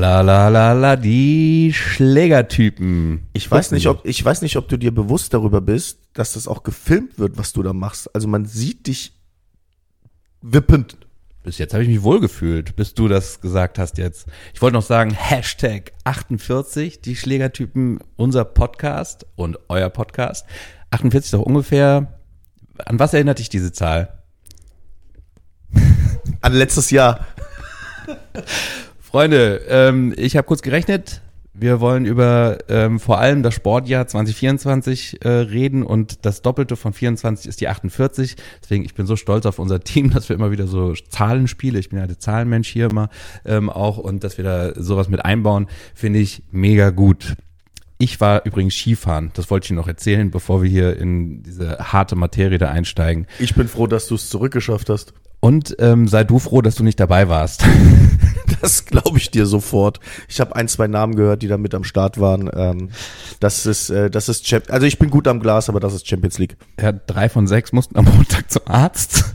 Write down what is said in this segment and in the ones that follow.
la la la la, die Schlägertypen. Ich weiß nicht, ob ich weiß nicht, ob du dir bewusst darüber bist, dass das auch gefilmt wird, was du da machst. Also man sieht dich wippend. Bis jetzt habe ich mich wohlgefühlt, bis du das gesagt hast jetzt. Ich wollte noch sagen, Hashtag 48, die Schlägertypen, unser Podcast und euer Podcast. 48 doch ungefähr. An was erinnert dich diese Zahl? An letztes Jahr. Freunde, ähm, ich habe kurz gerechnet. Wir wollen über ähm, vor allem das Sportjahr 2024 äh, reden und das Doppelte von 24 ist die 48. Deswegen, ich bin so stolz auf unser Team, dass wir immer wieder so Zahlen spielen. Ich bin ja der Zahlenmensch hier immer ähm, auch und dass wir da sowas mit einbauen, finde ich mega gut. Ich war übrigens Skifahren, das wollte ich noch erzählen, bevor wir hier in diese harte Materie da einsteigen. Ich bin froh, dass du es zurückgeschafft hast. Und ähm, sei du froh, dass du nicht dabei warst. Das glaube ich dir sofort. Ich habe ein, zwei Namen gehört, die da mit am Start waren. Ähm, das ist, äh, das ist Champ also ich bin gut am Glas, aber das ist Champions League. Ja, drei von sechs mussten am Montag zum Arzt.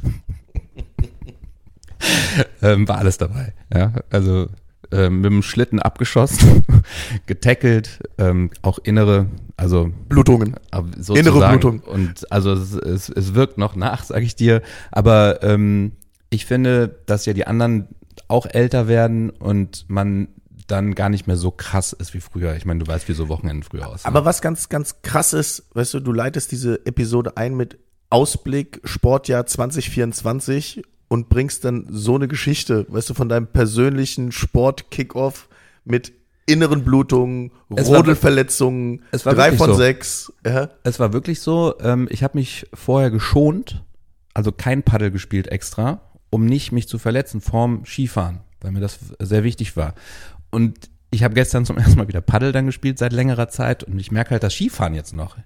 ähm, war alles dabei. Ja, also ähm, mit dem Schlitten abgeschossen, getackelt, ähm, auch innere, also Blutungen. aber sozusagen. Innere Blutung. Und also es, es, es wirkt noch nach, sage ich dir. Aber ähm, ich finde, dass ja die anderen auch älter werden und man dann gar nicht mehr so krass ist wie früher. Ich meine, du weißt, wie so Wochenenden früher aussehen. Aber was ganz, ganz krass ist, weißt du, du leitest diese Episode ein mit Ausblick Sportjahr 2024 und bringst dann so eine Geschichte, weißt du, von deinem persönlichen Sport-Kickoff mit inneren Blutungen, Es war- Rodelverletzungen, es war drei von so. sechs. Ja. Es war wirklich so, ähm, ich habe mich vorher geschont, also kein Paddel gespielt extra, um nicht mich zu verletzen vorm Skifahren, weil mir das sehr wichtig war. Und ich habe gestern zum ersten Mal wieder Paddel dann gespielt seit längerer Zeit und ich merke halt das Skifahren jetzt noch.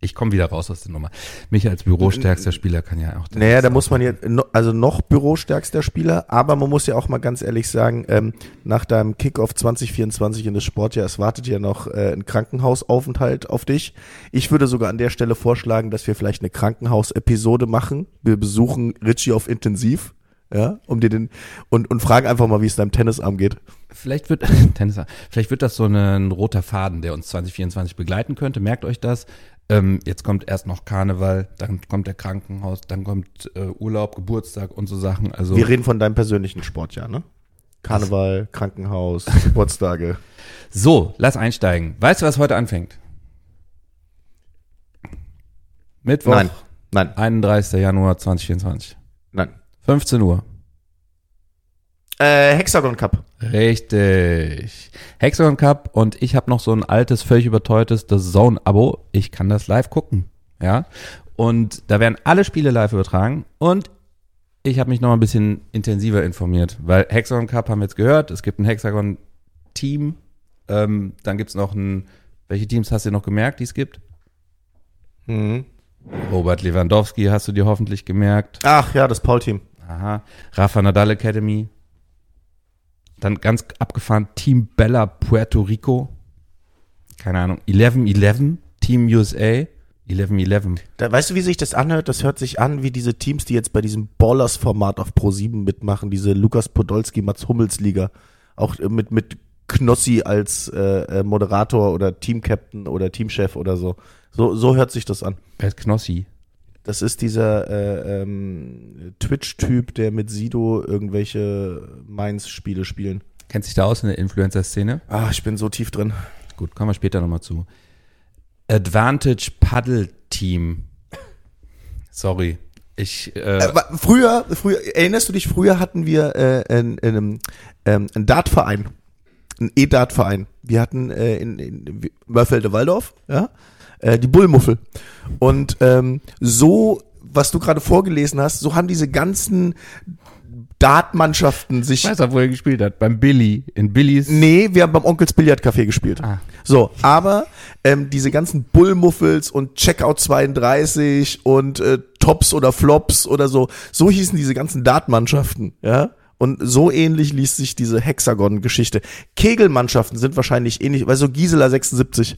Ich komme wieder raus aus der Nummer. Mich als bürostärkster Spieler kann ja auch. Naja, da muss man jetzt, also noch bürostärkster Spieler, aber man muss ja auch mal ganz ehrlich sagen, ähm, nach deinem Kickoff 2024 in das Sportjahr, es wartet ja noch äh, ein Krankenhausaufenthalt auf dich. Ich würde sogar an der Stelle vorschlagen, dass wir vielleicht eine Krankenhausepisode machen. Wir besuchen Richie auf Intensiv, ja, um dir den, und, und fragen einfach mal, wie es deinem Tennisarm geht. Vielleicht wird Tennis, vielleicht wird das so ein roter Faden, der uns 2024 begleiten könnte. Merkt euch das. Ähm, jetzt kommt erst noch Karneval, dann kommt der Krankenhaus, dann kommt äh, Urlaub, Geburtstag und so Sachen. Also Wir reden von deinem persönlichen Sportjahr, ne? Karneval, Krankenhaus, Geburtstage. so, lass einsteigen. Weißt du, was heute anfängt? Mittwoch, Nein, nein, 31. Januar 2024, nein. 15 Uhr. Äh, Hexagon Cup. Richtig. Hexagon Cup und ich habe noch so ein altes, völlig überteuertes The Zone-Abo. Ich kann das live gucken. Ja. Und da werden alle Spiele live übertragen und ich habe mich noch ein bisschen intensiver informiert, weil Hexagon Cup haben wir jetzt gehört, es gibt ein Hexagon-Team, ähm, dann gibt's noch ein, welche Teams hast du noch gemerkt, die es gibt? Mhm. Robert Lewandowski hast du dir hoffentlich gemerkt. Ach ja, das Paul-Team. Aha. Rafa Nadal Academy. Dann ganz abgefahren Team Bella Puerto Rico. Keine Ahnung. 11-11. Team USA. 11-11. Da, weißt du, wie sich das anhört? Das hört sich an wie diese Teams, die jetzt bei diesem Ballers-Format auf Pro7 mitmachen, diese Lukas Podolski, Mats Hummels Liga. Auch äh, mit, mit Knossi als äh, äh, Moderator oder Teamcaptain oder Teamchef oder so. So, so hört sich das an. Wer ist Knossi? Das ist dieser äh, ähm, Twitch-Typ, der mit Sido irgendwelche Mainz-Spiele spielen. Kennt sich da aus in der Influencer-Szene? Ah, ich bin so tief drin. Gut, kommen wir später nochmal zu. Advantage Paddle Team. Sorry. Ich, äh, Äh, früher, früher, erinnerst du dich, früher hatten wir äh, einen, einen, ähm, einen Dartverein, einen E-Dart-Verein. Wir hatten äh, in, in Mörfelde-Waldorf, ja, äh, die Bullmuffel. Und ähm, so, was du gerade vorgelesen hast, so haben diese ganzen Dartmannschaften sich. ich weiß auch, wo er gespielt hat. Beim Billy. In Billys. Nee, wir haben beim Onkels Billardcafé gespielt. Ah. So, aber ähm, diese ganzen Bullmuffels und Checkout 32 und äh, Tops oder Flops oder so, so hießen diese ganzen Dartmannschaften, ja. Und so ähnlich liest sich diese Hexagon-Geschichte. Kegelmannschaften sind wahrscheinlich ähnlich, weil so Gisela 76.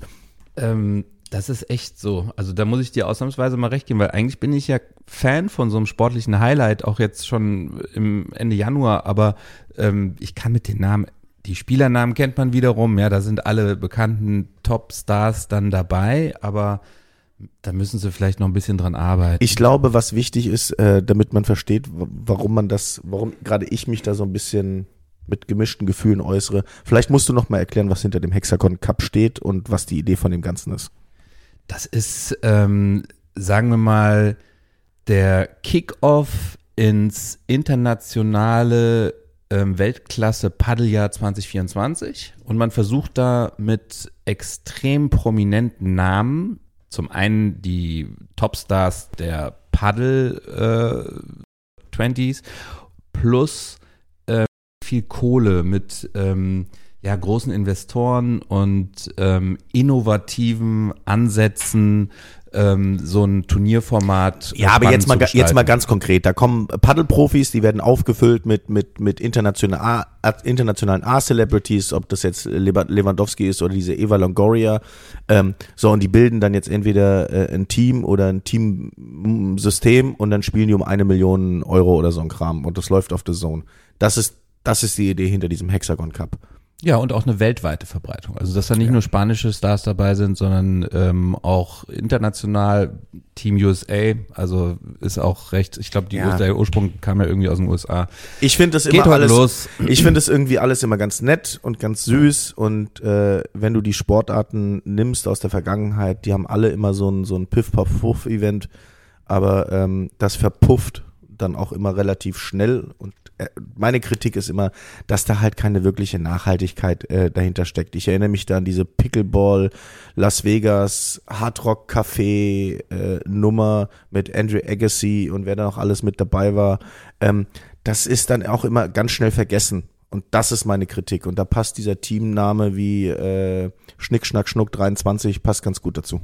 Ähm, das ist echt so. Also da muss ich dir ausnahmsweise mal recht geben, weil eigentlich bin ich ja Fan von so einem sportlichen Highlight, auch jetzt schon im Ende Januar, aber ähm, ich kann mit den Namen Die Spielernamen kennt man wiederum, ja, da sind alle bekannten Top-Stars dann dabei, aber da müssen sie vielleicht noch ein bisschen dran arbeiten. Ich glaube, was wichtig ist, äh, damit man versteht, warum man das, warum gerade ich mich da so ein bisschen mit gemischten Gefühlen äußere. Vielleicht musst du noch mal erklären, was hinter dem Hexagon Cup steht und was die Idee von dem Ganzen ist. Das ist, ähm, sagen wir mal, der Kickoff ins internationale ähm, Weltklasse Paddeljahr 2024 und man versucht da mit extrem prominenten Namen, zum einen die Topstars der Paddle äh, 20s plus äh, viel Kohle mit ähm, ja, großen Investoren und ähm, innovativen Ansätzen ähm, so ein Turnierformat. Ja, aber jetzt mal, jetzt mal ganz konkret. Da kommen Paddelprofis, die werden aufgefüllt mit, mit, mit international, A- internationalen A-Celebrities, ob das jetzt Lewa- Lewandowski ist oder diese Eva Longoria. Ähm, so, und die bilden dann jetzt entweder äh, ein Team oder ein Teamsystem und dann spielen die um eine Million Euro oder so ein Kram. Und das läuft auf The Zone. Das ist, das ist die Idee hinter diesem Hexagon Cup. Ja, und auch eine weltweite Verbreitung. Also, dass da nicht nur spanische Stars dabei sind, sondern ähm, auch international Team USA. Also ist auch recht, ich glaube, die Ja. der Ursprung kam ja irgendwie aus den USA. Ich finde das Geht immer alles. los. Ich finde es irgendwie alles immer ganz nett und ganz süß und äh, wenn du die Sportarten nimmst aus der Vergangenheit, die haben alle immer so ein so ein Piff Puff Puff Event, aber ähm, das verpufft dann auch immer relativ schnell und meine Kritik ist immer, dass da halt keine wirkliche Nachhaltigkeit äh, dahinter steckt. Ich erinnere mich da an diese Pickleball Las Vegas Hard Rock Café äh, Nummer mit Andrew Agassi und wer da noch alles mit dabei war. Ähm, das ist dann auch immer ganz schnell vergessen. Und das ist meine Kritik. Und da passt dieser Teamname wie äh, Schnick, Schnack, Schnuck 23, passt ganz gut dazu.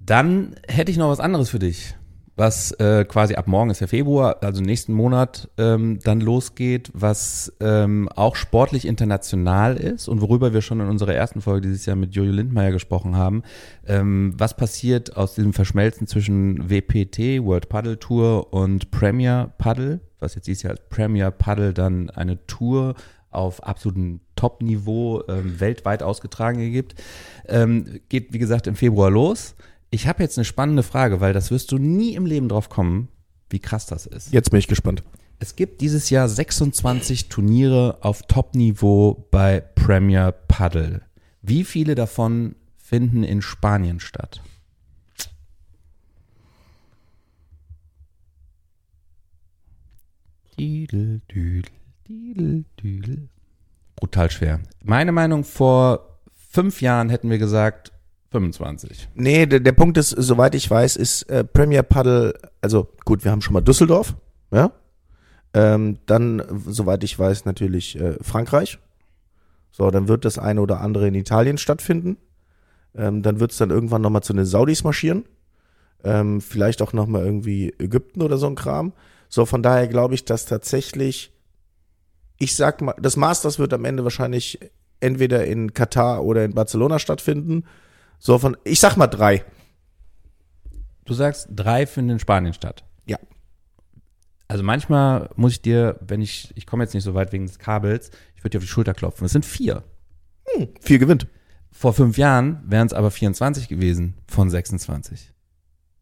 Dann hätte ich noch was anderes für dich, was äh, quasi ab morgen ist ja Februar, also nächsten Monat ähm, dann losgeht, was ähm, auch sportlich international ist und worüber wir schon in unserer ersten Folge dieses Jahr mit Jojo Lindmeier gesprochen haben. Ähm, was passiert aus diesem Verschmelzen zwischen WPT, World Paddle Tour und Premier Paddle, was jetzt dieses Jahr als Premier Paddle dann eine Tour auf absolutem Top-Niveau ähm, weltweit ausgetragen gibt. Ähm, geht, wie gesagt, im Februar los. Ich habe jetzt eine spannende Frage, weil das wirst du nie im Leben drauf kommen, wie krass das ist. Jetzt bin ich gespannt. Es gibt dieses Jahr 26 Turniere auf Top-Niveau bei Premier Paddle. Wie viele davon finden in Spanien statt? Didel, düdel, didel, düdel. Brutal schwer. Meine Meinung, vor fünf Jahren hätten wir gesagt 25. Nee, der, der Punkt ist, soweit ich weiß, ist äh, Premier Paddle, also gut, wir haben schon mal Düsseldorf, ja. Ähm, dann, soweit ich weiß, natürlich äh, Frankreich. So, dann wird das eine oder andere in Italien stattfinden. Ähm, dann wird es dann irgendwann nochmal zu den Saudis marschieren. Ähm, vielleicht auch nochmal irgendwie Ägypten oder so ein Kram. So, von daher glaube ich, dass tatsächlich, ich sag mal, das Masters wird am Ende wahrscheinlich entweder in Katar oder in Barcelona stattfinden. So von, ich sag mal drei. Du sagst, drei finden in Spanien statt. Ja. Also manchmal muss ich dir, wenn ich, ich komme jetzt nicht so weit wegen des Kabels, ich würde dir auf die Schulter klopfen. Es sind vier. Vier gewinnt. Vor fünf Jahren wären es aber 24 gewesen von 26.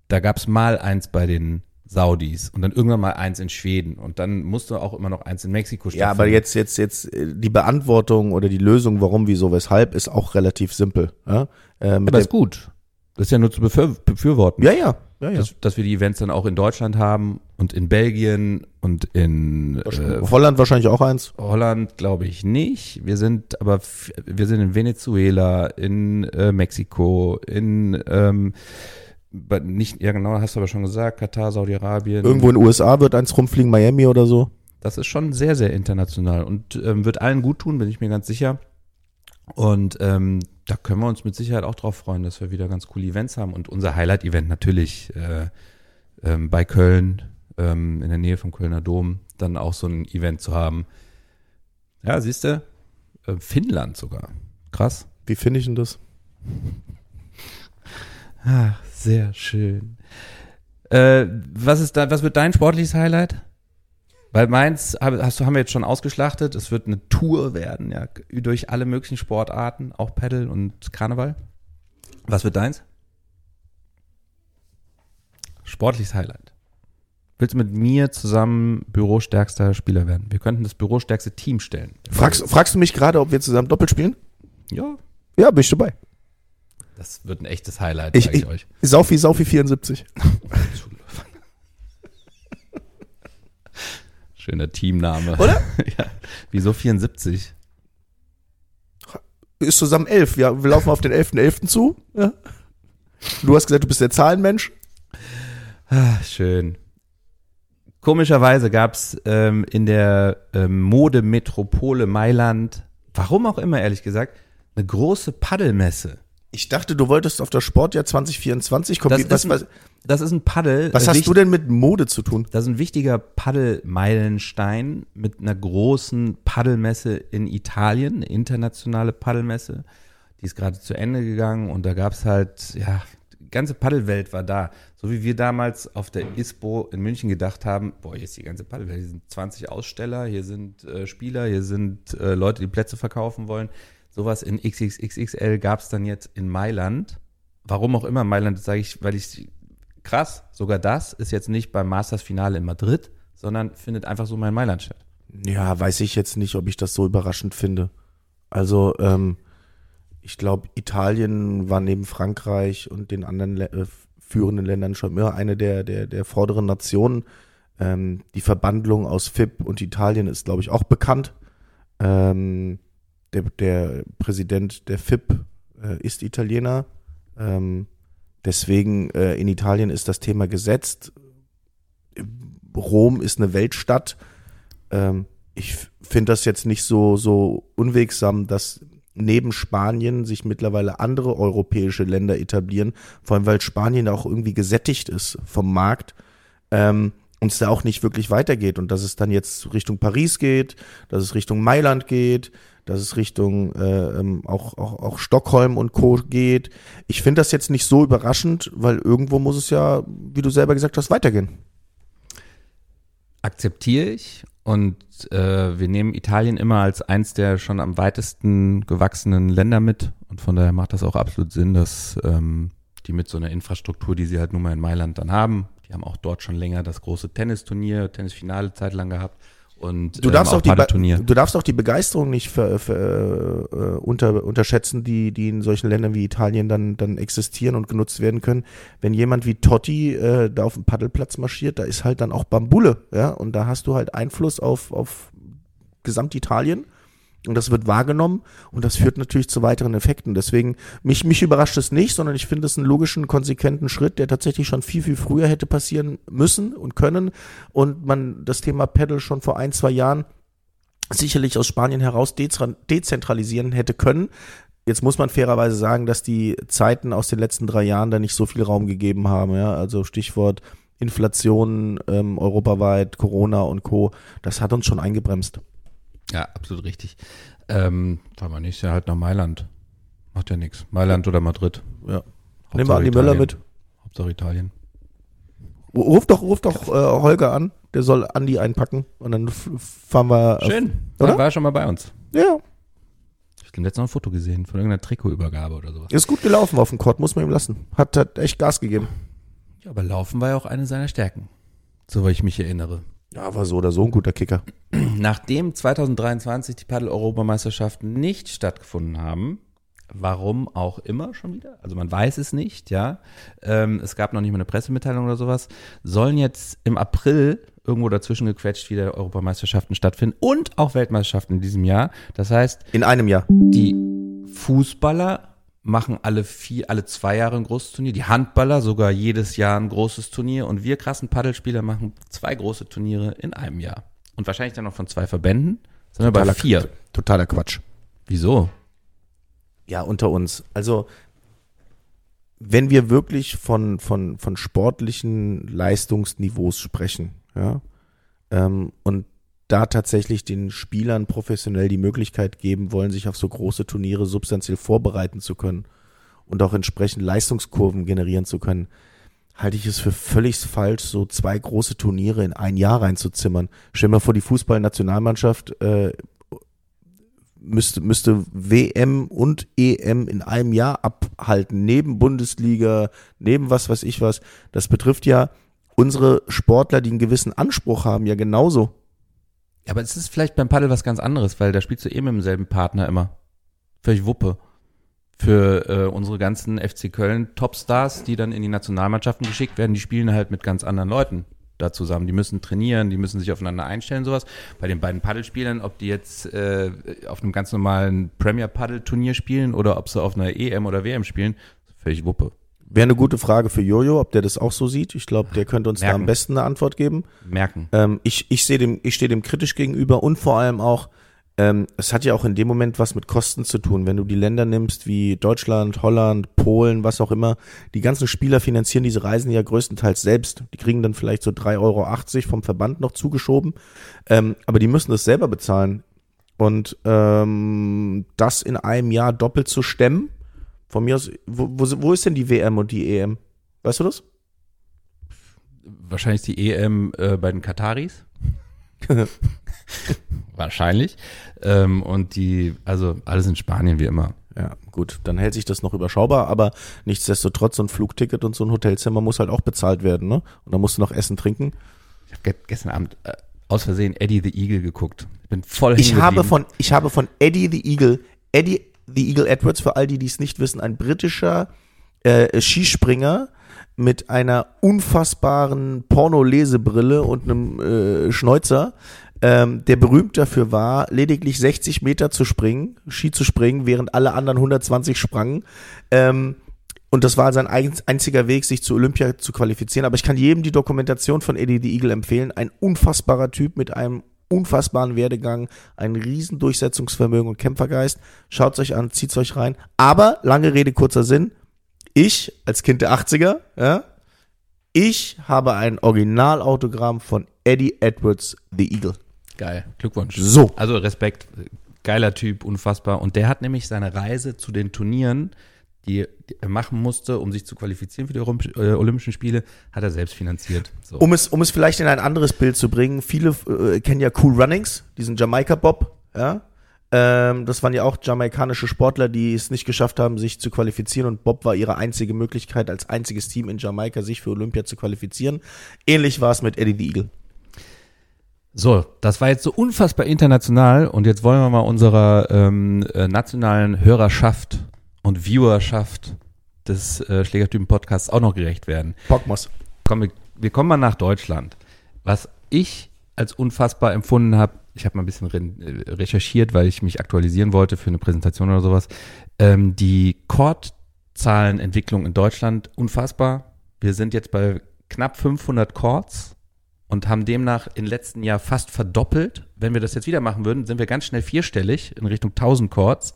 Da gab es mal eins bei den Saudis und dann irgendwann mal eins in Schweden und dann musste auch immer noch eins in Mexiko Ja, aber jetzt, jetzt, jetzt, äh, die Beantwortung oder die Lösung, warum, wieso, weshalb, ist auch relativ simpel. Ja, äh, Aber ist gut. Das ist ja nur zu befür befürworten. ja, ja, ja, ja. Dass, dass wir die Events dann auch in Deutschland haben und in Belgien und in äh, Holland wahrscheinlich auch eins. Holland glaube ich nicht. Wir sind aber wir sind in Venezuela, in äh, Mexiko, in ähm, nicht ja genau, hast du aber schon gesagt, Katar, Saudi-Arabien. Irgendwo in den USA wird eins rumfliegen, Miami oder so. Das ist schon sehr sehr international und ähm, wird allen gut tun, bin ich mir ganz sicher. Und ähm, da können wir uns mit Sicherheit auch drauf freuen, dass wir wieder ganz coole Events haben und unser Highlight-Event natürlich äh, ähm, bei Köln ähm, in der Nähe vom Kölner Dom dann auch so ein Event zu haben. Ja, siehst du, äh, Finnland sogar. Krass. Wie finde ich denn das? Ach, sehr schön. Äh, was ist da, was wird dein sportliches Highlight? Weil Mainz hast du, haben wir jetzt schon ausgeschlachtet. Es wird eine Tour werden, ja, durch alle möglichen Sportarten, auch Paddle und Karneval. Was wird deins? Sportliches Highlight. Willst du mit mir zusammen bürostärkster Spieler werden? Wir könnten das bürostärkste Team stellen. Fragst, fragst du mich gerade, ob wir zusammen doppelt spielen? Ja. Ja, bin ich dabei. Das wird ein echtes Highlight, Ich, sag ich, ich, euch. Saufi, Saufi 74. Schöner Teamname. Oder? ja. Wieso 74? Ist zusammen elf. Ja, wir laufen auf den 11.11. zu. Ja. Du hast gesagt, du bist der Zahlenmensch. Ah, schön. Komischerweise gab's ähm, in der ähm, Modemetropole Mailand, warum auch immer, ehrlich gesagt, eine große Paddelmesse. Ich dachte, du wolltest auf das Sportjahr 2024 kommen. Das was ist, ein, das ist ein Paddel. was hast du denn mit Mode zu tun? Das ist ein wichtiger Paddelmeilenstein mit einer großen Paddelmesse in Italien, eine internationale Paddelmesse. Die ist gerade zu Ende gegangen und da gab's halt, ja, die ganze Paddelwelt war da. So wie wir damals auf der ISPO in München gedacht haben, boah, hier ist die ganze Paddelwelt, hier sind 20 Aussteller, hier sind äh, Spieler, hier sind äh, Leute, die Plätze verkaufen wollen. Sowas in XXXXL gab's dann jetzt in Mailand. Warum auch immer Mailand, sage ich, weil ich krass, sogar das ist jetzt nicht beim Masters-Finale in Madrid, sondern findet einfach so mal in Mailand statt. Ja, weiß ich jetzt nicht, ob ich das so überraschend finde. Also, ähm, ich glaube, Italien war neben Frankreich und den anderen äh, führenden Ländern schon immer eine der, der, der vorderen Nationen. Ähm, die Verbandlung aus FIP und Italien ist, glaube ich, auch bekannt. Ähm, der, der Präsident der FIP äh, ist Italiener. Ähm, deswegen äh, in Italien ist das Thema gesetzt. Rom ist eine Weltstadt. Ähm, ich finde das jetzt nicht so, so unwegsam, dass neben Spanien sich mittlerweile andere europäische Länder etablieren, vor allem weil Spanien auch irgendwie gesättigt ist vom Markt ähm, und es da auch nicht wirklich weitergeht und dass es dann jetzt Richtung Paris geht, dass es Richtung Mailand geht, dass es Richtung äh, ähm, auch, auch, auch Stockholm und Co. geht. Ich finde das jetzt nicht so überraschend, weil irgendwo muss es ja, wie du selber gesagt hast, weitergehen. Akzeptiere ich und äh, wir nehmen Italien immer als eins der schon am weitesten gewachsenen Länder mit und von daher macht das auch absolut Sinn, dass ähm, die mit so einer Infrastruktur, die sie halt nun mal in Mailand dann haben, die haben auch dort schon länger das große Tennisturnier, Tennisfinale zeitlang gehabt und Du darfst, ähm, auch die, Be- Paddelturnier. du darfst auch die Begeisterung nicht ver, ver, äh, unter, unterschätzen, die, die in solchen Ländern wie Italien dann, dann existieren und genutzt werden können. Wenn jemand wie Totti äh, da auf dem Paddelplatz marschiert, da ist halt dann auch Bambule, ja, und da hast du halt Einfluss auf, auf Gesamtitalien. Und das wird wahrgenommen und das führt natürlich zu weiteren Effekten. Deswegen, mich, mich überrascht es nicht, sondern ich finde es einen logischen, konsequenten Schritt, der tatsächlich schon viel, viel früher hätte passieren müssen und können. Und man das Thema Paddle schon vor ein, zwei Jahren sicherlich aus Spanien heraus dezentralisieren hätte können. Jetzt muss man fairerweise sagen, dass die Zeiten aus den letzten drei Jahren da nicht so viel Raum gegeben haben. Ja? Also Stichwort Inflation ähm, europaweit, Corona und Co. Das hat uns schon eingebremst. Ja, absolut richtig. Ähm, fahren wir nächstes Jahr halt nach Mailand. Macht ja nichts. Mailand oder Madrid. Ja. Hauptsache Nehmen wir Andi Möller mit. Hauptsache Italien. Ruf doch, ruf doch äh, Holger an. Der soll Andi einpacken und dann fahren wir. auf- Schön. oder? War, war schon mal bei uns. Ja, Ich habe letztens noch ein Foto gesehen von irgendeiner Trikotübergabe oder sowas. ist gut gelaufen auf dem Court, muss man ihm lassen. Hat, hat echt Gas gegeben. Ja, aber Laufen war ja auch eine seiner Stärken. Soweit ich mich erinnere. Ja, war so oder so ein guter Kicker. Nachdem 2023 die Paddel-Europameisterschaften nicht stattgefunden haben, warum auch immer schon wieder, also man weiß es nicht, ja, ähm, es gab noch nicht mal eine Pressemitteilung oder sowas, sollen jetzt im April irgendwo dazwischen gequetscht wieder Europameisterschaften stattfinden und auch Weltmeisterschaften in diesem Jahr. Das heißt, In einem Jahr. die Fußballer machen alle vier, alle zwei Jahre ein großes Turnier, die Handballer sogar jedes Jahr ein großes Turnier und wir krassen Paddelspieler machen zwei große Turniere in einem Jahr. Und wahrscheinlich dann noch von zwei Verbänden, sind wir bei Totaler- vier. Totaler Quatsch. Wieso? Ja, unter uns. Also, wenn wir wirklich von, von, von sportlichen Leistungsniveaus sprechen, ja, ähm, und da tatsächlich den Spielern professionell die Möglichkeit geben wollen, sich auf so große Turniere substanziell vorbereiten zu können und auch entsprechend Leistungskurven generieren zu können, halte ich es für völlig falsch, so zwei große Turniere in ein Jahr reinzuzimmern. Stell dir mal vor, die Fußballnationalmannschaft äh, müsste, müsste WM und EM in einem Jahr abhalten, neben Bundesliga, neben was weiß ich was. Das betrifft ja unsere Sportler, die einen gewissen Anspruch haben, ja genauso. Aber es ist vielleicht beim Paddel was ganz anderes, weil da spielst du eh mit demselben Partner immer. Völlig Wuppe. Für äh, unsere ganzen FC Köln Topstars, die dann in die Nationalmannschaften geschickt werden, die spielen halt mit ganz anderen Leuten da zusammen. Die müssen trainieren, die müssen sich aufeinander einstellen, sowas. Bei den beiden Paddelspielern, ob die jetzt äh, auf einem ganz normalen Premier Paddle Turnier spielen oder ob sie auf einer EM oder WM spielen, völlig Wuppe. Wäre eine gute Frage für Jojo, ob der das auch so sieht. Ich glaube, der könnte uns Merken. da am besten eine Antwort geben. Merken. Ähm, ich ich sehe dem, ich stehe dem kritisch gegenüber und vor allem auch, ähm, es hat ja auch in dem Moment was mit Kosten zu tun. Wenn du die Länder nimmst wie Deutschland, Holland, Polen, was auch immer, die ganzen Spieler finanzieren diese Reisen ja größtenteils selbst. Die kriegen dann vielleicht so 3,80 Euro vom Verband noch zugeschoben, ähm, aber die müssen das selber bezahlen. Und ähm, das in einem Jahr doppelt zu stemmen, von mir aus, wo, wo, wo ist denn die WM und die EM? Weißt du das? Wahrscheinlich die EM äh, bei den Kataris. Wahrscheinlich. Ähm, und die, also alles in Spanien wie immer. Ja, gut, dann hält sich das noch überschaubar, aber nichtsdestotrotz, so ein Flugticket und so ein Hotelzimmer muss halt auch bezahlt werden, ne? Und dann musst du noch essen, trinken. Ich habe gestern Abend äh, aus Versehen Eddie the Eagle geguckt. Ich bin voll Ich habe von, ich habe von Eddie the Eagle, Eddie the Eagle Edwards, für all die, die es nicht wissen, ein britischer äh, Skispringer mit einer unfassbaren Porno-Lesebrille und einem äh, Schnäuzer, ähm, der berühmt dafür war, lediglich 60 Meter zu springen, Ski zu springen, während alle anderen 120 sprangen. Ähm, und das war sein einziger Weg, sich zu Olympia zu qualifizieren. Aber ich kann jedem die Dokumentation von Eddie the Eagle empfehlen. Ein unfassbarer Typ mit einem unfassbaren Werdegang, ein riesen Durchsetzungsvermögen und Kämpfergeist. Schaut's euch an, zieht's euch rein. Aber, lange Rede, kurzer Sinn. Ich, als Kind der 80er, ja, ich habe ein Originalautogramm von Eddie Edwards, The Eagle. Geil, Glückwunsch. So. Also Respekt, geiler Typ, unfassbar. Und der hat nämlich seine Reise zu den Turnieren, die er machen musste, um sich zu qualifizieren für die äh, Olympischen Spiele, hat er selbst finanziert. So. Um es, um es vielleicht in ein anderes Bild zu bringen, viele äh, kennen ja Cool Runnings, diesen Jamaika-Bob, ja. Ähm, das waren ja auch jamaikanische Sportler, die es nicht geschafft haben, sich zu qualifizieren und Bob war ihre einzige Möglichkeit, als einziges Team in Jamaika sich für Olympia zu qualifizieren. Ähnlich war es mit Eddie the Eagle. So, das war jetzt so unfassbar international und jetzt wollen wir mal unserer ähm, äh, nationalen Hörerschaft und Viewerschaft des äh, Schlägertypen-Podcasts auch noch gerecht werden. Pockmos. Komm, wir, wir kommen mal nach Deutschland. Was ich als unfassbar empfunden habe, ich habe mal ein bisschen re äh, recherchiert, weil ich mich aktualisieren wollte für eine Präsentation oder sowas. Ähm, die Chord-Zahlenentwicklung in Deutschland unfassbar. Wir sind jetzt bei knapp 500 Chords und haben demnach im letzten Jahr fast verdoppelt. Wenn wir das jetzt wieder machen würden, sind wir ganz schnell vierstellig in Richtung 1000 Chords.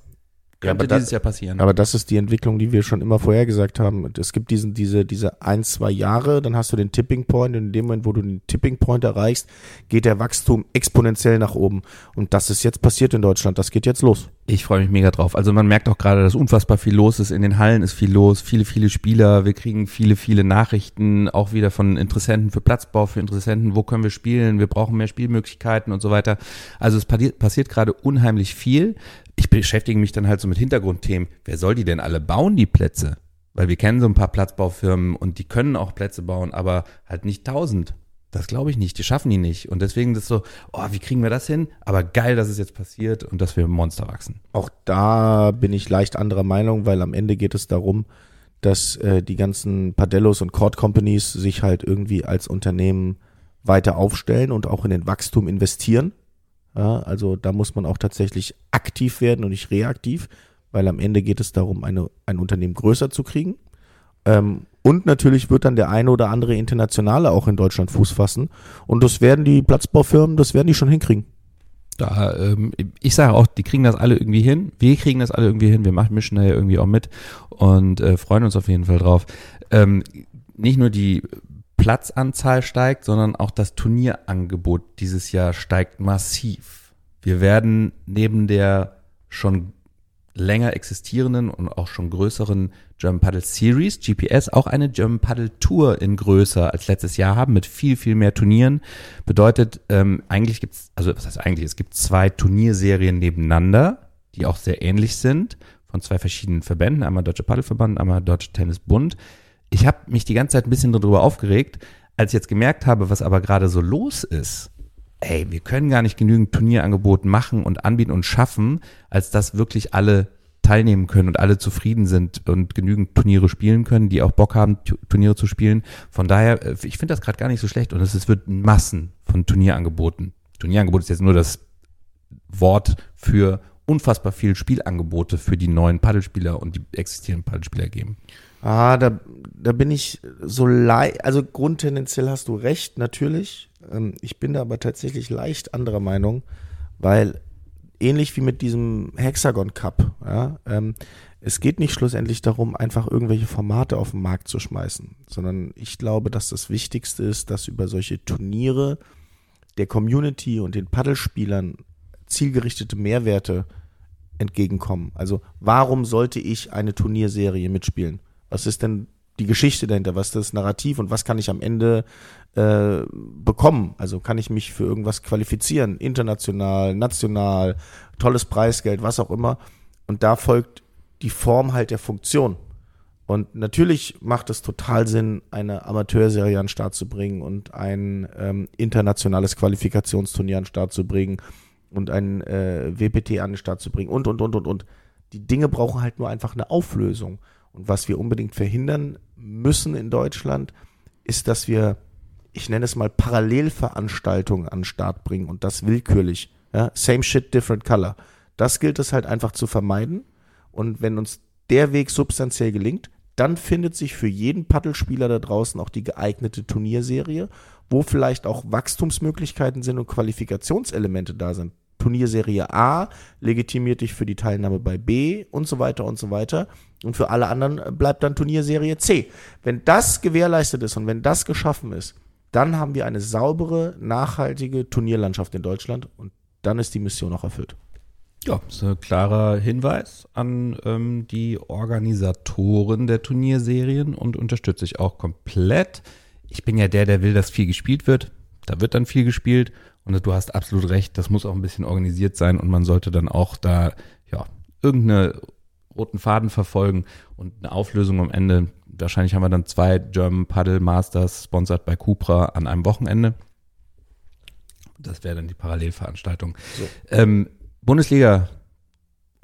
Ja, Könnte aber da- dieses Jahr passieren. Aber das ist die Entwicklung, die wir schon immer vorhergesagt haben. Es gibt diesen, diese, diese ein, zwei Jahre, dann hast du den Tipping Point und in dem Moment, wo du den Tipping Point erreichst, geht der Wachstum exponentiell nach oben. Und das ist jetzt passiert in Deutschland. Das geht jetzt los. Ich freue mich mega drauf. Also man merkt auch gerade, dass unfassbar viel los ist. In den Hallen ist viel los, viele, viele Spieler. Wir kriegen viele, viele Nachrichten, auch wieder von Interessenten für Platzbau, für Interessenten, wo können wir spielen, wir brauchen mehr Spielmöglichkeiten und so weiter. Also es passiert gerade unheimlich viel. Ich beschäftige mich dann halt so mit Hintergrundthemen. Wer soll die denn alle bauen, die Plätze? Weil wir kennen so ein paar Platzbaufirmen und die können auch Plätze bauen, aber halt nicht tausend. Das glaube ich nicht, die schaffen die nicht. Und deswegen ist so, oh, wie kriegen wir das hin? Aber geil, dass es jetzt passiert und dass wir Monster wachsen. Auch da bin ich leicht anderer Meinung, weil am Ende geht es darum, dass äh, die ganzen Padellos und Cord Companies sich halt irgendwie als Unternehmen weiter aufstellen und auch in den Wachstum investieren. Ja, also da muss man auch tatsächlich aktiv werden und nicht reaktiv, weil am Ende geht es darum, eine, ein Unternehmen größer zu kriegen. Ähm, und natürlich wird dann der eine oder andere Internationale auch in Deutschland Fuß fassen. Und das werden die Platzbaufirmen, das werden die schon hinkriegen. Da, ähm, ich sage auch, die kriegen das alle irgendwie hin. Wir kriegen das alle irgendwie hin. Wir machen, da ja irgendwie auch mit und äh, freuen uns auf jeden Fall drauf. Ähm, nicht nur die Platzanzahl steigt, sondern auch das Turnierangebot dieses Jahr steigt massiv. Wir werden neben der schon länger existierenden und auch schon größeren German Paddle Series, GPS, auch eine German Paddle Tour in größer als letztes Jahr haben, mit viel, viel mehr Turnieren. Bedeutet, ähm, eigentlich gibt's, also was heißt eigentlich, es gibt zwei Turnierserien nebeneinander, die auch sehr ähnlich sind, von zwei verschiedenen Verbänden, einmal Deutsche Paddelverband, einmal Deutsche Tennisbund. Ich habe mich die ganze Zeit ein bisschen darüber aufgeregt, als ich jetzt gemerkt habe, was aber gerade so los ist ey, wir können gar nicht genügend Turnierangebot machen und anbieten und schaffen, als dass wirklich alle teilnehmen können und alle zufrieden sind und genügend Turniere spielen können, die auch Bock haben, Turniere zu spielen. Von daher, äh, ich finde das gerade gar nicht so schlecht und es wird Massen von Turnierangeboten. Turnierangebot ist jetzt nur das Wort für unfassbar viel Spielangebote für die neuen Paddelspieler und die existierenden Paddelspieler geben. Ah, da, da bin ich so leicht, also grundtendenziell hast du recht, natürlich. Ähm, ich bin da aber tatsächlich leicht anderer Meinung, weil ähnlich wie mit diesem Hexagon Cup, ja, ähm, es geht nicht schlussendlich darum, einfach irgendwelche Formate auf den Markt zu schmeißen, sondern ich glaube, dass das Wichtigste ist, dass über solche Turniere der Community und den Paddelspielern zielgerichtete Mehrwerte entgegenkommen. Also warum sollte ich eine Turnierserie mitspielen? Was ist denn die Geschichte dahinter? Was ist das Narrativ und was kann ich am Ende äh, bekommen? Also kann ich mich für irgendwas qualifizieren? International, national, tolles Preisgeld, was auch immer. Und da folgt die Form halt der Funktion. Und natürlich macht es total Sinn, eine Amateurserie an den Start zu bringen und ein ähm, internationales Qualifikationsturnier an den Start zu bringen und ein äh, WPT an den Start zu bringen und, und, und, und, und. Die Dinge brauchen halt nur einfach eine Auflösung. Und was wir unbedingt verhindern müssen in Deutschland, ist, dass wir, ich nenne es mal Parallelveranstaltungen an den Start bringen und das willkürlich. Ja? Same shit, different color. Das gilt es halt einfach zu vermeiden. Und wenn uns der Weg substanziell gelingt, dann findet sich für jeden Paddelspieler da draußen auch die geeignete Turnierserie, wo vielleicht auch Wachstumsmöglichkeiten sind und Qualifikationselemente da sind. Turnierserie A legitimiert dich für die Teilnahme bei B und so weiter und so weiter. Und für alle anderen bleibt dann Turnierserie C. Wenn das gewährleistet ist und wenn das geschaffen ist, dann haben wir eine saubere, nachhaltige Turnierlandschaft in Deutschland und dann ist die Mission auch erfüllt. Ja, das ist ein klarer Hinweis an ähm, die Organisatoren der Turnierserien und unterstütze ich auch komplett. Ich bin ja der, der will, dass viel gespielt wird. Da wird dann viel gespielt und du hast absolut recht, das muss auch ein bisschen organisiert sein und man sollte dann auch da, ja, irgendeine roten Faden verfolgen und eine Auflösung am Ende. Wahrscheinlich haben wir dann zwei German Paddle Masters, sponsert bei Cupra, an einem Wochenende. Das wäre dann die Parallelveranstaltung. So. Ähm, Bundesliga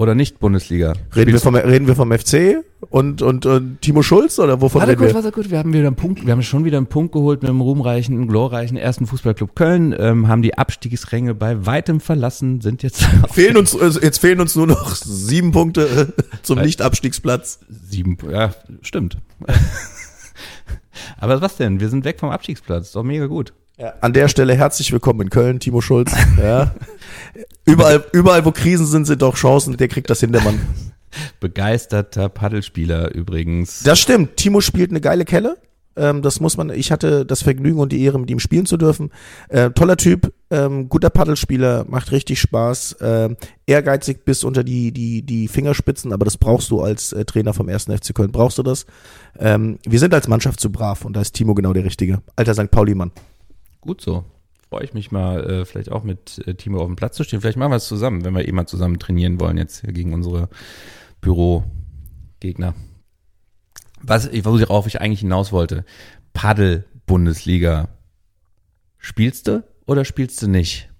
oder nicht Bundesliga? Reden wir, vom, reden wir vom FC und, und, und Timo Schulz oder wovon warte reden gut, wir? Warte gut, wir haben wieder einen Punkt, wir haben schon wieder einen Punkt geholt mit dem ruhmreichen, glorreichen ersten Fußballclub Köln, ähm, haben die Abstiegsränge bei weitem verlassen, sind jetzt fehlen uns also jetzt fehlen uns nur noch sieben Punkte äh, zum Nicht-Abstiegsplatz. Sieben, ja, stimmt. Aber was denn? Wir sind weg vom Abstiegsplatz, ist doch mega gut. Ja. An der Stelle herzlich willkommen in Köln, Timo Schulz. Ja. überall, überall, wo Krisen sind, sind auch Chancen. Der kriegt das hin, der Mann. Begeisterter Paddelspieler übrigens. Das stimmt. Timo spielt eine geile Kelle. Ähm, das muss man, ich hatte das Vergnügen und die Ehre, mit ihm spielen zu dürfen. Äh, toller Typ, ähm, guter Paddelspieler, macht richtig Spaß. Äh, ehrgeizig bis unter die, die, die Fingerspitzen, aber das brauchst du als äh, Trainer vom 1. FC Köln, brauchst du das. Ähm, wir sind als Mannschaft zu brav und da ist Timo genau der Richtige. Alter St. Pauli-Mann. Gut so. Freue ich mich mal, äh, vielleicht auch mit äh, Timo auf dem Platz zu stehen. Vielleicht machen wir es zusammen, wenn wir eh mal zusammen trainieren wollen, jetzt gegen unsere Bürogegner. Was, worauf ich eigentlich hinaus wollte. Paddel-Bundesliga. Spielst du oder spielst du nicht?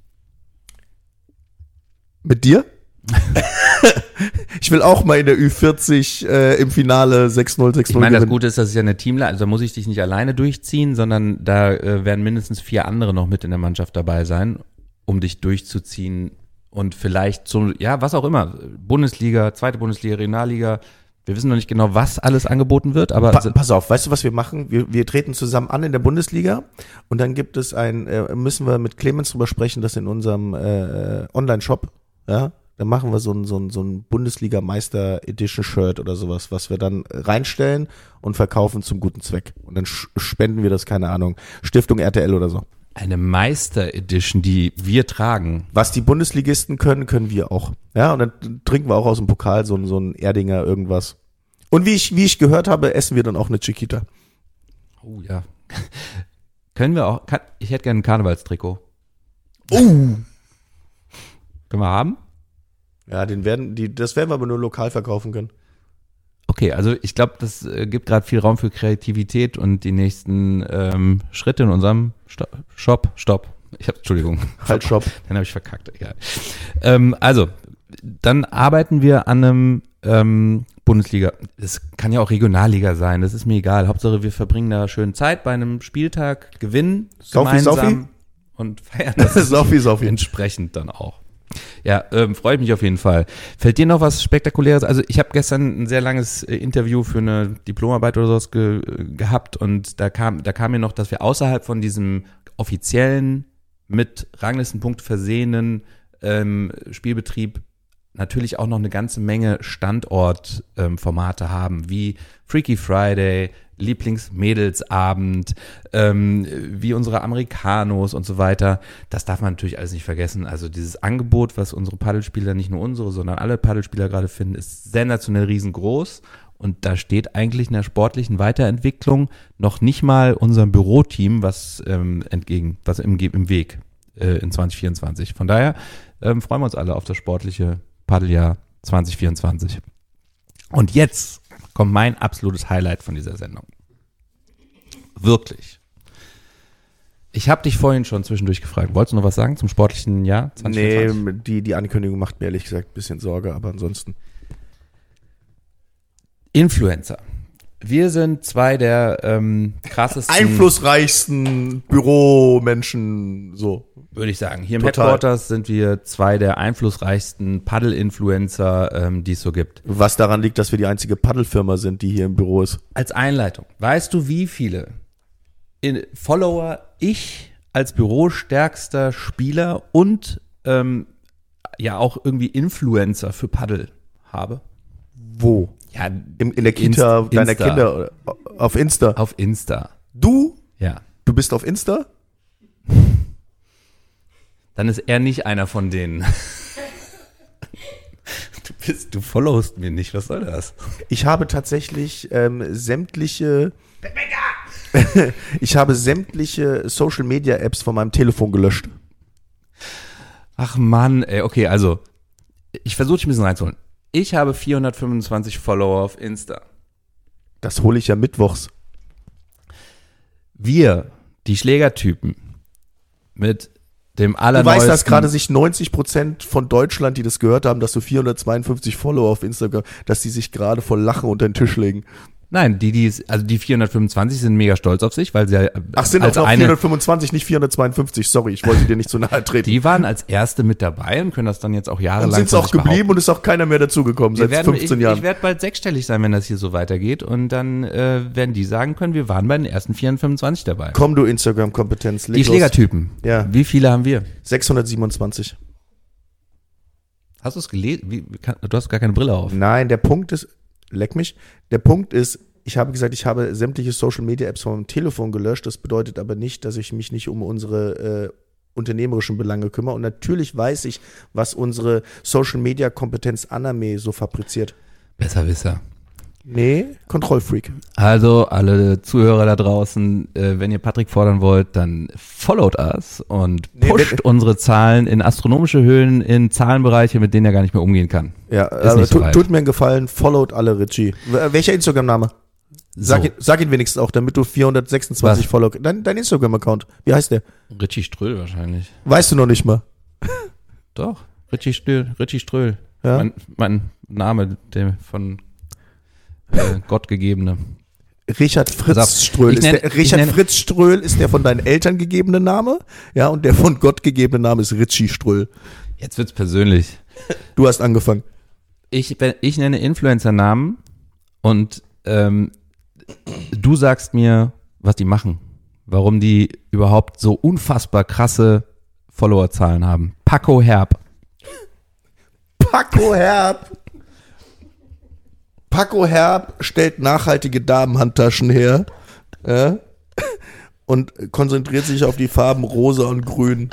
Mit dir? ich will auch mal in der Ü40 äh, im Finale 6-0, 6-0 Ich meine, das Gute ist, das ist ja eine Teamler, also da muss ich dich nicht alleine durchziehen, sondern da äh, werden mindestens vier andere noch mit in der Mannschaft dabei sein, um dich durchzuziehen und vielleicht so, ja, was auch immer, Bundesliga, zweite Bundesliga, Regionalliga, wir wissen noch nicht genau, was alles angeboten wird, aber. Pa pass auf, weißt du, was wir machen? Wir, wir treten zusammen an in der Bundesliga und dann gibt es ein, äh, müssen wir mit Clemens drüber sprechen, dass in unserem äh, Online-Shop, ja, dann machen wir so ein, so ein, so ein Bundesliga-Meister-Edition-Shirt oder sowas, was wir dann reinstellen und verkaufen zum guten Zweck. Und dann spenden wir das, keine Ahnung, Stiftung RTL oder so. Eine Meister-Edition, die wir tragen. Was die Bundesligisten können, können wir auch. Ja, und dann trinken wir auch aus dem Pokal so, ein- so ein Erdinger irgendwas. Und wie ich, wie ich gehört habe, essen wir dann auch eine Chiquita. Oh ja. Können wir auch, kann, ich hätte gerne ein Karnevalstrikot. Oh! Können wir haben? Ja, den werden, die, das werden wir aber nur lokal verkaufen können. Okay, also ich glaube, das äh, gibt gerade viel Raum für Kreativität und die nächsten ähm, Schritte in unserem Sto Shop. Stopp. Ich habe, Entschuldigung. Halt Shop. Dann habe ich verkackt, egal. Ähm, also, dann arbeiten wir an einem ähm, Bundesliga. Es kann ja auch Regionalliga sein, das ist mir egal. Hauptsache, wir verbringen da schön Zeit bei einem Spieltag, gewinnen Saufi, gemeinsam Saufi? und feiern das Saufi, Saufi. entsprechend dann auch. Ja, ähm, freue ich mich auf jeden Fall. Fällt dir noch was Spektakuläres? Also ich habe gestern ein sehr langes äh, Interview für eine Diplomarbeit oder sowas ge gehabt und da kam, da kam mir noch, dass wir außerhalb von diesem offiziellen, mit Ranglistenpunkt versehenen ähm, Spielbetrieb natürlich auch noch eine ganze Menge Standortformate ähm, haben, wie Freaky Friday, Lieblingsmädelsabend, ähm, wie unsere Americanos und so weiter. Das darf man natürlich alles nicht vergessen. Also dieses Angebot, was unsere Paddelspieler, nicht nur unsere, sondern alle Paddelspieler gerade finden, ist sensationell riesengroß. Und da steht eigentlich in der sportlichen Weiterentwicklung noch nicht mal unserem Büroteam was ähm, entgegen, was im, im Weg äh, in 2024. Von daher ähm, freuen wir uns alle auf das sportliche Paddeljahr 2024. Und jetzt kommt mein absolutes Highlight von dieser Sendung. Wirklich. Ich habe dich vorhin schon zwischendurch gefragt. Wolltest du noch was sagen zum sportlichen Jahr 2024? Nee, die, die Ankündigung macht mir ehrlich gesagt ein bisschen Sorge, aber ansonsten. Influencer. Wir sind zwei der ähm, krassesten, Einflussreichsten Büromenschen, so. würde ich sagen. Hier im Total. Headquarters sind wir zwei der einflussreichsten Paddel-Influencer, ähm, die es so gibt. Was daran liegt, dass wir die einzige Paddelfirma sind, die hier im Büro ist. Als Einleitung, weißt du, wie viele in Follower ich als bürostärkster Spieler und ähm, ja auch irgendwie Influencer für Paddel habe? Wo? Ja, Im, in der Kita Inst- deiner Insta. Kinder oder auf Insta. auf Insta. Du? Ja. Du bist auf Insta? Dann ist er nicht einer von denen. Du bist, du followst mir nicht, was soll das? Ich habe tatsächlich ähm, sämtliche. ich habe sämtliche Social Media Apps von meinem Telefon gelöscht. Ach Mann, ey, okay, also ich versuche dich ein bisschen reinzuholen. Ich habe 425 Follower auf Insta. Das hole ich ja mittwochs. Wir, die Schlägertypen, mit dem Du allerneuesten... weißt, dass gerade sich 90 Prozent von Deutschland, die das gehört haben, dass du 452 Follower auf Instagram, dass die sich gerade vor Lachen unter den Tisch legen. Nein, die, die, also die 425 sind mega stolz auf sich, weil sie ja Ach, sind als auch noch eine, 425, nicht 452. Sorry, ich wollte dir nicht zu nahe treten. die waren als erste mit dabei und können das dann jetzt auch jahrelang und sind es auch geblieben behaupten. und ist auch keiner mehr dazugekommen seit werden, 15 ich, Jahren. Ich werde bald sechsstellig sein, wenn das hier so weitergeht. Und dann äh, werden die sagen können, wir waren bei den ersten 425 dabei. Komm, du Instagram-Kompetenz. die. Schlägertypen. Ja. Wie viele haben wir? 627. Hast du es gelesen? Wie, wie kann, du hast gar keine Brille auf. Nein, der Punkt ist, leck mich, der Punkt ist, ich habe gesagt, ich habe sämtliche Social Media Apps meinem Telefon gelöscht. Das bedeutet aber nicht, dass ich mich nicht um unsere äh, unternehmerischen Belange kümmere. Und natürlich weiß ich, was unsere Social Media Kompetenz Aname so fabriziert. Besserwisser. Nee, Kontrollfreak. Also alle Zuhörer da draußen, äh, wenn ihr Patrick fordern wollt, dann followt us und Nee, pusht wenn- unsere Zahlen in astronomische Höhen, in Zahlenbereiche, mit denen er gar nicht mehr umgehen kann. Ja, Ist nicht so tut, mir einen Gefallen, followt alle Richie. W- Welcher Instagram-Name? Sag, So. ihn, sag ihn wenigstens auch, damit du 426 Was? Follow. Dein, dein Instagram-Account. Wie heißt der? Richie Ströhl wahrscheinlich. Weißt du noch nicht mal. Doch, Richie Ströhl. Richie Ströhl. Ja? Mein, mein Name, der von äh, Gott gegebene. Richard Fritz Pass auf, Ströhl. ich Ist nenn- der, ich Richard nenn- Fritz Ströhl ist der von deinen Eltern gegebene Name. Ja, und der von Gott gegebene Name ist Richie Ströhl. Jetzt wird's persönlich. Du hast angefangen. Ich, ich nenne Influencer-Namen und ähm, du sagst mir, was die machen. Warum die überhaupt so unfassbar krasse Followerzahlen haben. Paco Herb. Paco Herb. Paco Herb stellt nachhaltige Damenhandtaschen her. Ja? und konzentriert sich auf die Farben rosa und grün.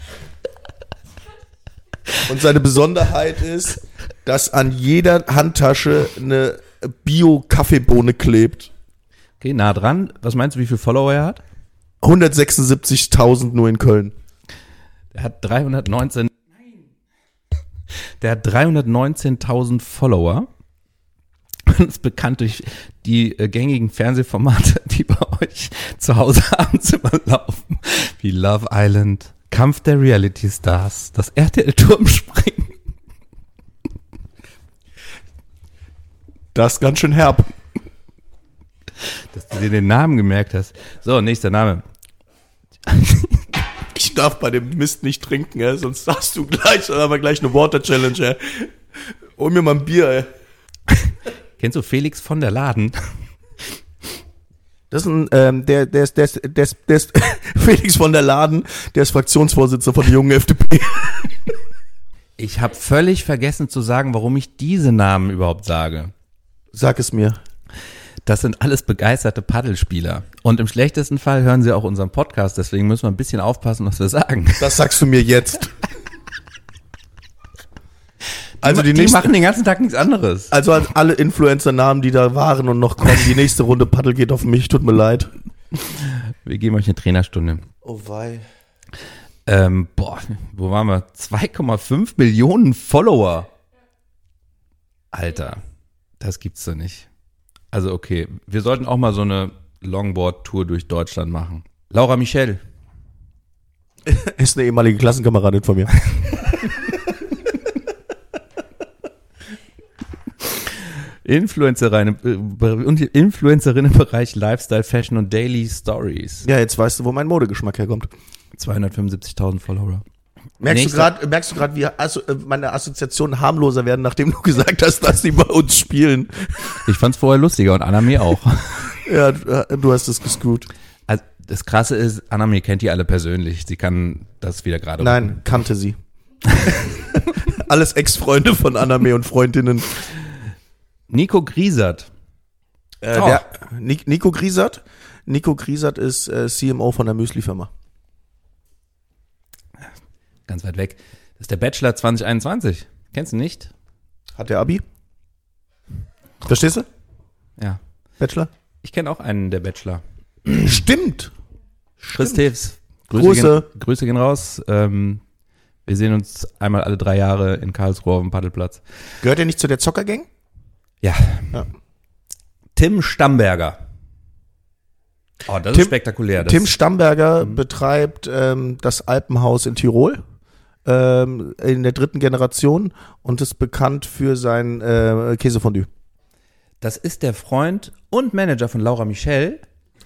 Und seine Besonderheit ist, dass an jeder Handtasche eine Bio-Kaffeebohne klebt. Okay, nah dran. Was meinst du, wie viele Follower er hat? 176.000 nur in Köln. Der hat 319. Der hat 319.000 Follower. Und ist bekannt durch die äh, gängigen Fernsehformate, die bei euch zu Hause abends immer laufen. Wie Love Island, Kampf der Reality Stars, das RTL-Turmspringen. Das ist ganz schön herb. Dass du dir den Namen gemerkt hast. So, nächster Name. Ich darf bei dem Mist nicht trinken, ey, sonst hast du gleich, aber gleich eine Water Challenge, ey. Hol mir mal ein Bier, ey. Kennst du Felix von der Laden? Das ist ein, ähm, der, der ist, der ist, der ist, der ist Felix von der Laden, der ist Fraktionsvorsitzender von der jungen FDP. Ich habe völlig vergessen zu sagen, warum ich diese Namen überhaupt sage. Sag es mir. Das sind alles begeisterte Paddelspieler. Und im schlechtesten Fall hören sie auch unseren Podcast. Deswegen müssen wir ein bisschen aufpassen, was wir sagen. Das sagst du mir jetzt. Also die, die nächste- machen den ganzen Tag nichts anderes. Also an alle Influencer-Namen, die da waren und noch kommen, die nächste Runde Paddel geht auf mich, tut mir leid. Wir geben euch eine Trainerstunde. Oh wei. Ähm, boah, wo waren wir? 2,5 Millionen Follower. Alter, das gibt's doch nicht. Also okay, wir sollten auch mal so eine Longboard-Tour durch Deutschland machen. Laura Michel. Ist eine ehemalige Klassenkameradin von mir. Influencerin, äh, Influencerin im Bereich Lifestyle, Fashion und Daily Stories. Ja, jetzt weißt du, wo mein Modegeschmack herkommt. 275.000 Follower. Merkst Nächster- du gerade, merkst du gerade, wie asso äh, meine Assoziationen harmloser werden, nachdem du gesagt hast, dass sie bei uns spielen? Ich fand's vorher lustiger und Anami auch. Ja, du hast es gescrewt. Also das Krasse ist, Anami kennt die alle persönlich. Sie kann das wieder gerade. Nein, kannte sie. Alles Ex-Freunde von Aname und Freundinnen. Nico Griesert. Äh, Oh. der, Ni- Nico Griesert. Nico Griesert ist äh, CMO von der Müsli-Firma. Ganz weit weg. Das ist der Bachelor 2021. Kennst du nicht? Hat der Abi? Verstehst du? Ja. Bachelor? Ich kenne auch einen der Bachelor. Stimmt. Chris Teves. Grüße. Gehen, Grüße gehen raus. Ähm, wir sehen uns einmal alle drei Jahre in Karlsruhe auf dem Paddelplatz. Gehört er nicht zu der Zockergang? Ja. Ja. Tim Stamberger. Oh, das Tim- ist spektakulär. Das Tim Stamberger betreibt ähm, das Alpenhaus in Tirol ähm, in der dritten Generation und ist bekannt für sein äh, Käsefondue. Das ist der Freund und Manager von Laura Michel.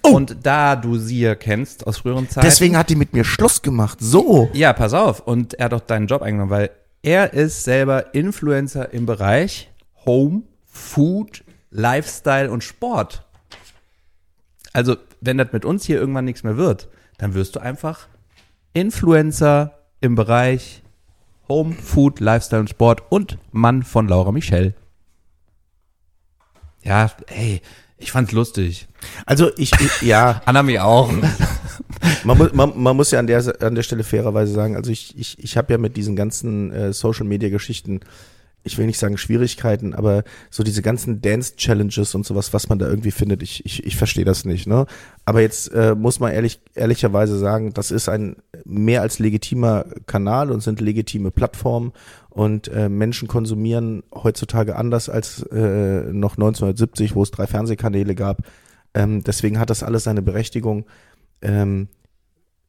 Oh. Und da du sie ja kennst aus früheren Zeiten. Deswegen hat die mit mir Schluss gemacht. So. Ja, pass auf. Und er hat auch deinen Job eingenommen, weil er ist selber Influencer im Bereich Home, Food, Lifestyle und Sport. Also, wenn das mit uns hier irgendwann nichts mehr wird, dann wirst du einfach Influencer im Bereich Home, Food, Lifestyle und Sport und Mann von Laura Michel. Ja, ey, ich fand's lustig. Also ich, ich ja, Anami auch. man, muss, man, man muss ja an der, an der Stelle fairerweise sagen, also ich, ich, ich habe ja mit diesen ganzen äh, Social-Media-Geschichten, ich will nicht sagen Schwierigkeiten, aber so diese ganzen Dance-Challenges und sowas, was man da irgendwie findet, ich, ich, ich verstehe das nicht. Ne? Aber jetzt äh, muss man ehrlich, ehrlicherweise sagen, das ist ein mehr als legitimer Kanal und sind legitime Plattformen und äh, Menschen konsumieren heutzutage anders als äh, noch 1970, wo es drei Fernsehkanäle gab. Ähm, deswegen hat das alles seine Berechtigung. Ähm,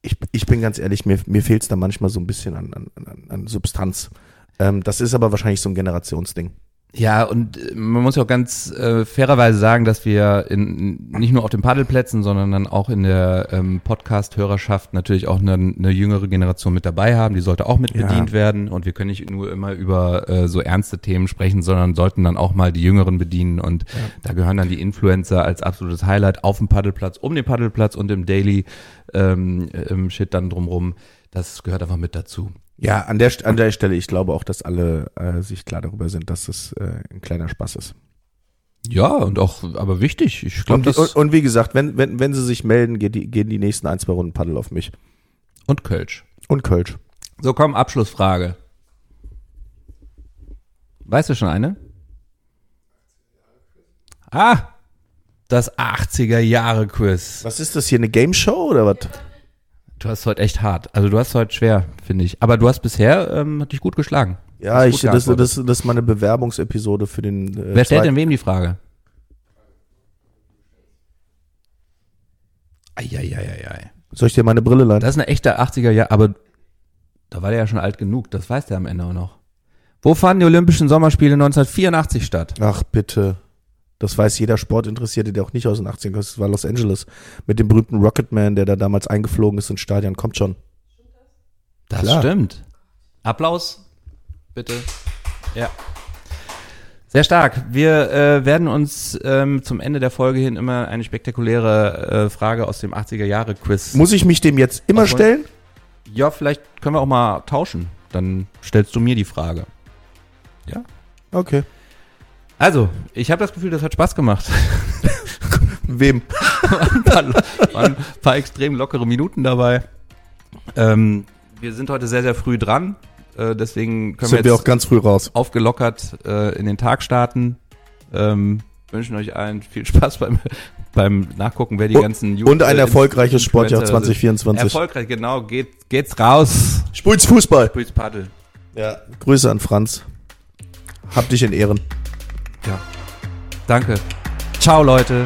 ich, ich bin ganz ehrlich, mir, mir fehlt es da manchmal so ein bisschen an, an, an, an Substanz. Ähm, das ist aber wahrscheinlich so ein Generationsding. Ja, und äh, man muss ja auch ganz äh, fairerweise sagen, dass wir in, nicht nur auf den Paddelplätzen, sondern dann auch in der ähm, Podcast-Hörerschaft natürlich auch eine, eine jüngere Generation mit dabei haben. Die sollte auch mit Ja. bedient werden. Und wir können nicht nur immer über äh, so ernste Themen sprechen, sondern sollten dann auch mal die Jüngeren bedienen. Und da gehören dann die Influencer als absolutes Highlight auf dem Paddelplatz, um den Paddelplatz und im Daily ähm, ähm, Shit dann drumrum. Das gehört einfach mit dazu. Ja, an der, an der Stelle, ich glaube auch, dass alle äh, sich klar darüber sind, dass es äh, ein kleiner Spaß ist. Ja, und auch, aber wichtig. Ich glaube, Und, das. und, und wie gesagt, wenn, wenn, wenn sie sich melden, geht die, gehen die nächsten ein, zwei Runden Paddel auf mich. und Kölsch. Und Kölsch. So, komm, Abschlussfrage. Weißt du schon eine? Ah, das 80er-Jahre-Quiz. Was ist das hier, eine Game Show oder was? Du hast heute echt hart. Also du hast heute schwer, finde ich. Aber du hast bisher ähm, hat dich gut geschlagen. Ja, ich, das, das, das ist meine Bewerbungsepisode für den. Äh, Wer stellt denn wem die Frage? Eieieiei. Soll ich dir meine Brille leihen? Das ist eine echte 80er Jahre, aber da war der ja schon alt genug. Das weiß der am Ende auch noch. Wo fanden die Olympischen Sommerspiele 1984 statt? Ach bitte. Das weiß jeder Sportinteressierte, der auch nicht aus den 80ern kommt. Das war Los Angeles. Mit dem berühmten Rocketman, der da damals eingeflogen ist ins Stadion. Kommt schon. Das Klar. stimmt. Applaus, bitte. Ja. Sehr stark. Wir äh, werden uns ähm, zum Ende der Folge hin immer eine spektakuläre äh, Frage aus dem 80er Jahre Quiz. Muss ich mich dem jetzt immer Obwohl- stellen? ja, vielleicht können wir auch mal tauschen. Dann stellst du mir die Frage. Okay. Also, ich habe das Gefühl, das hat Spaß gemacht. Wem? ein paar, ein paar extrem lockere Minuten dabei. Ähm, wir sind heute sehr, sehr früh dran. Äh, deswegen können Sind wir wir jetzt auch ganz früh raus. aufgelockert äh, in den Tag starten. Ähm, wünschen euch allen viel Spaß beim, beim Nachgucken, wer die ganzen Und ein äh, erfolgreiches Sportjahr Influencer sind. 2024. Erfolgreich, genau. Geht, geht's raus. Spulz Fußball. Spielt's Paddel. Ja. Grüße an Franz. Hab dich in Ehren. Ja. Danke. Ciao, Leute.